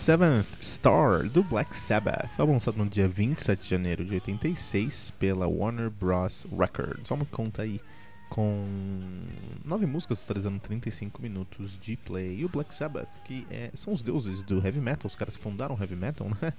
Seventh Star do Black Sabbath, álbum lançado no dia 27 de janeiro de 86 pela Warner Bros. Records. Vamos conta aí com nove músicas totalizando 35 minutos de play. E o Black Sabbath, que é, são os deuses do heavy metal, os caras fundaram o heavy metal, né?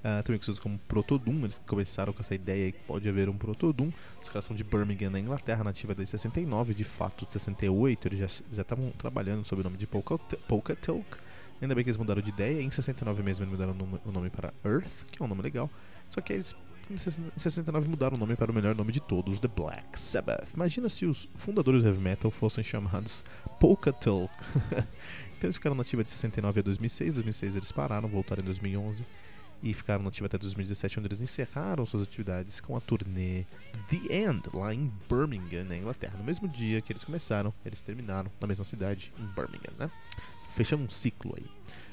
Uh, também conhecidos como Proto-Doom, eles começaram com essa ideia que pode haver um Proto-Doom. Os caras são de Birmingham, na Inglaterra, nativa desde 69, de fato, de 68, eles já estavam trabalhando sob o nome de Polka, Polka Talk. Ainda bem que eles mudaram de ideia. Em 69 mesmo eles mudaram o nome para Earth, que é um nome legal. Só que eles em 69 mudaram o nome para o melhor nome de todos, The Black Sabbath. Imagina se os fundadores do heavy metal fossem chamados Polka Talk. então eles ficaram nativos de 69 a 2006. 2006 eles pararam, voltaram em 2011 e ficaram nativos até 2017, onde eles encerraram suas atividades com a turnê The End, lá em Birmingham, na Inglaterra. No mesmo dia que eles começaram, eles terminaram na mesma cidade, em Birmingham, né? Fechando um ciclo aí.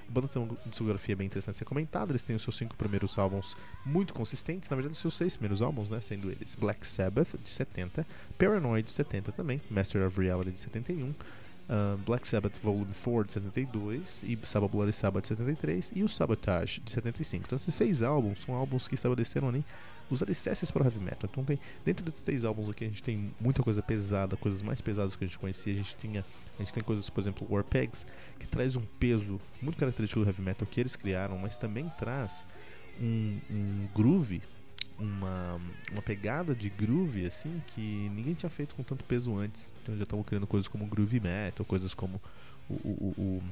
A banda tem uma discografia bem interessante a ser comentada. Eles têm os seus cinco primeiros álbuns muito consistentes, na verdade, os seus seis primeiros álbuns, né? Sendo eles Black Sabbath, de 70, Paranoid, de 70 também, Master of Reality, de 71, uh, Black Sabbath Volume 4, de 72, e Sabbath Bloody Sabbath, de 73, e o Sabotage, de 75. Então, esses seis álbuns são álbuns que estabeleceram ali os alicerces para o heavy metal. Então tem dentro desses três álbuns aqui a gente tem muita coisa pesada, coisas mais pesadas que a gente conhecia. A gente tinha, a gente tem coisas, por exemplo, Warpegs, que traz um peso muito característico do heavy metal que eles criaram, mas também traz um, um groove, uma, uma pegada de groove assim que ninguém tinha feito com tanto peso antes. Então já estavam criando coisas como groove metal, coisas como o, o, o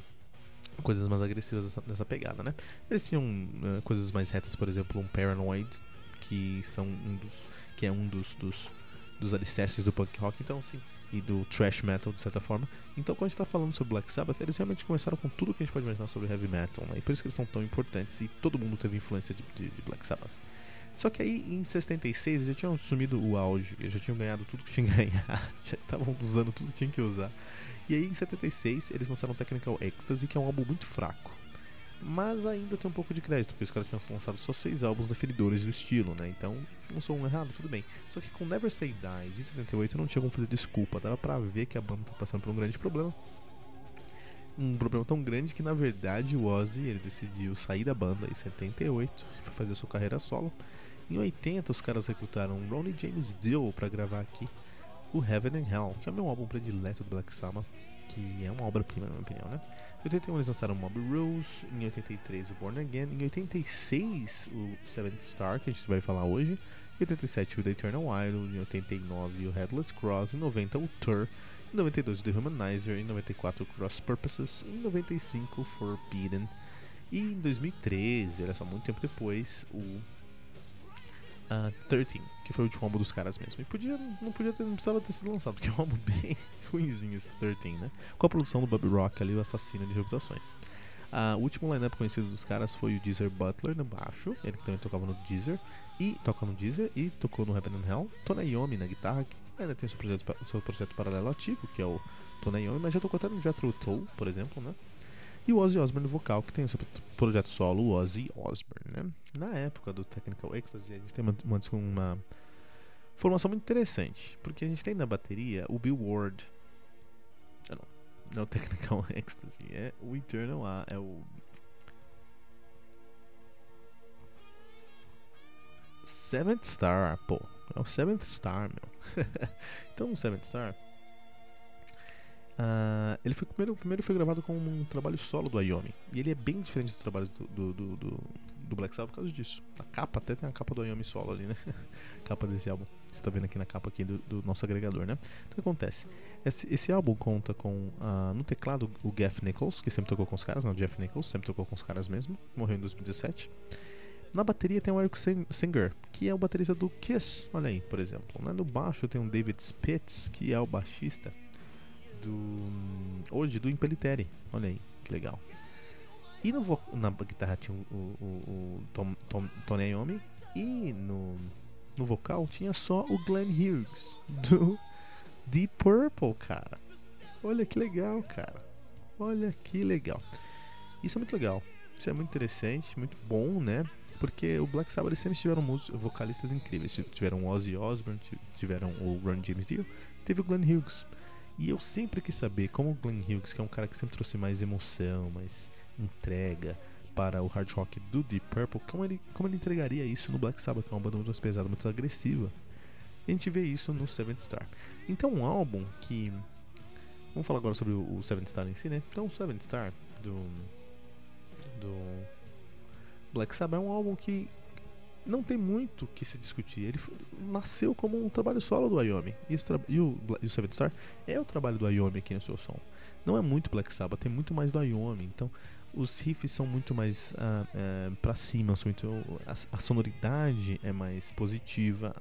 coisas mais agressivas dessa, dessa, pegada, né? Eles tinham uh, coisas mais retas, por exemplo, um Paranoid, que são um dos que é um dos, dos, dos alicerces do punk rock, então sim, e do thrash metal de certa forma. Então quando a gente está falando sobre Black Sabbath, eles realmente começaram com tudo que a gente pode imaginar sobre heavy metal, né? E por isso que eles são tão importantes e todo mundo teve influência de, de, de Black Sabbath. Só que aí em 76 eles já tinham assumido o auge, eles já tinham ganhado tudo que tinham que ganhar, já estavam usando tudo que tinham que usar. E aí em 76 eles lançaram Technical Ecstasy, que é um álbum muito fraco mas ainda tem um pouco de crédito, porque os caras tinham lançado só seis álbuns definidores do estilo, né? Então, não sou um errado, tudo bem. Só que com Never Say Die de 78 não tinha como fazer desculpa, dava pra ver que a banda tá passando por um grande problema. Um problema tão grande que na verdade o Ozzy ele decidiu sair da banda em 78, foi fazer sua carreira solo. Em 80 os caras recrutaram Ronnie James Dio para gravar aqui o Heaven and Hell, que é o meu álbum predileto do Black Sabbath, que é uma obra-prima na minha opinião, né? Em 81 eles lançaram Mob Rules, em 83 o Born Again, em 86 o Seventh Star, que a gente vai falar hoje, em 87 o The Eternal Idol, em 89 o Headless Cross, em 90 o Tour, em 92 o The Humanizer, em 94 o Cross Purposes, em 95 o Forbidden, e em 2013, olha só, muito tempo depois, o uh, 13, que foi o último álbum dos caras mesmo. E podia, não podia ter, não precisava ter sido lançado, porque é um álbum bem ruimzinho esse 13, né? Com a produção do Bob Rock ali, o assassino de reputações. Uh, o último lineup conhecido dos caras foi o Deezer Butler no baixo, ele também tocava no Deezer, e toca no Deezer, e tocou no Heaven and Hell, Tony Iommi na guitarra, que ainda tem o seu projeto, seu projeto paralelo ativo, que é o Tony Iommi, mas já tocou até no Jethro Tull, por exemplo, né? E o Ozzy Osbourne no vocal, que tem o seu projeto solo Ozzy Osbourne, né? Na época do Technical Ecstasy, a gente tem uma, uma, formação muito interessante, porque a gente tem na bateria o Bill Ward. Ah, não, não é o Technical Ecstasy, é o Eternal A, é o Seventh Star, pô. É o Seventh Star, meu. então, o Seventh Star. Uh, ele foi primeiro, primeiro foi gravado com um trabalho solo do Iommi. E ele é bem diferente do trabalho do, do, do, do, Black Sabbath por causa disso. A capa, até tem a capa do Iommi solo ali, né? capa desse álbum. Você tá vendo aqui na capa aqui do, do nosso agregador, né? Então o que acontece? Esse, esse álbum conta com uh, no teclado o Jeff Nichols, que sempre tocou com os caras, não, o Jeff Nichols, sempre tocou com os caras mesmo, morreu em 2017. Na bateria tem o Eric Singer, que é o baterista do Kiss, olha aí, por exemplo. Né? No baixo tem o David Spitz, que é o baixista do. Hoje, do Impeliteri, olha aí, que legal. E no na guitarra tinha o, o, o Tom, Tom, Tony Iommi, e no, no vocal tinha só o Glenn Hughes, do Deep Purple, cara. Olha que legal, cara. Olha que legal. Isso é muito legal. Isso é muito interessante, muito bom, né? Porque o Black Sabbath sempre tiveram vocalistas incríveis. Tiveram o Ozzy Osbourne, tiveram o Ron James Dio, teve o Glenn Hughes. E eu sempre quis saber como o Glenn Hughes, que é um cara que sempre trouxe mais emoção, mais entrega para o hard rock do Deep Purple, como ele, como ele entregaria isso no Black Sabbath, que é uma banda muito mais pesada, muito agressiva. E a gente vê isso no Seventh Star. Então, um álbum que. Vamos falar agora sobre o, o Seventh Star em si, né? Então, o Seventh Star do. do Black Sabbath é um álbum que não tem muito que se discutir. Ele nasceu como um trabalho solo do Iommi. E, e, o, e o Seven Star é o trabalho do Iommi aqui no seu som. Não é muito Black Sabbath, tem muito mais do Iommi. Então, os riffs são muito mais uh, uh, pra cima, são muito, a, a, sonoridade é mais positiva.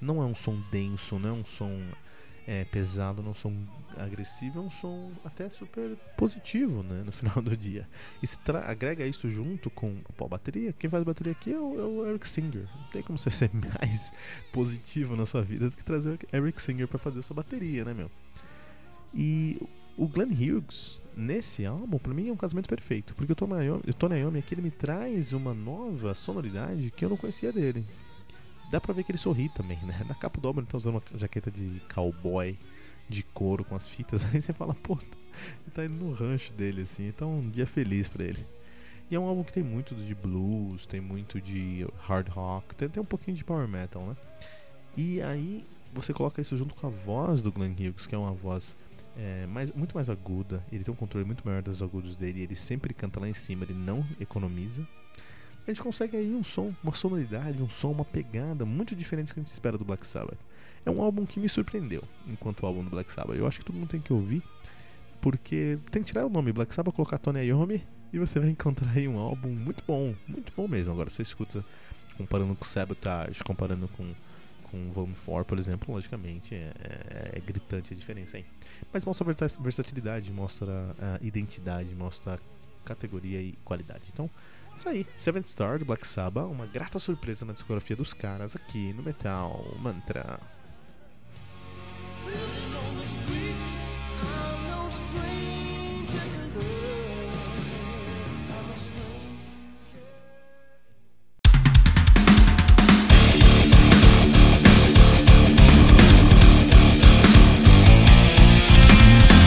Não é um som denso, não é um som é, pesado, não som agressivo, é um som até super positivo, né, no final do dia. E se agrega isso junto com a bateria, quem faz bateria aqui é o, é o, Eric Singer. Não tem como você ser mais positivo na sua vida do que trazer o Eric Singer para fazer sua bateria, né, meu? E o Glenn Hughes, nesse álbum, pra mim é um casamento perfeito. Porque o Tony Iommi aqui, ele me traz uma nova sonoridade que eu não conhecia dele. Dá pra ver que ele sorri também, né? Na capa do álbum ele tá usando uma jaqueta de cowboy de couro com as fitas. Aí você fala, pô, ele tá indo no rancho dele, assim. Então um dia feliz pra ele. E é um álbum que tem muito de blues, tem muito de hard rock, tem, tem um pouquinho de power metal, né? E aí você coloca isso junto com a voz do Glenn Hughes, que é uma voz é, mais, muito mais aguda. Ele tem um controle muito maior dos agudos dele. Ele sempre canta lá em cima, ele não economiza a gente consegue aí um som, uma sonoridade, um som, uma pegada muito diferente do que a gente espera do Black Sabbath. É um álbum que me surpreendeu enquanto álbum do Black Sabbath. Eu acho que todo mundo tem que ouvir, porque tem que tirar o nome Black Sabbath, colocar Tony Iommi e você vai encontrar aí um álbum muito bom, muito bom mesmo. Agora você escuta comparando com Sabotage, comparando com com Volume 4, por exemplo, logicamente é, é, é, gritante a diferença aí. Mas mostra versatilidade, mostra a identidade, mostra categoria e qualidade. Então, isso aí, Seventh Star do Black Sabbath, uma grata surpresa na discografia dos caras aqui no Metal Mantra.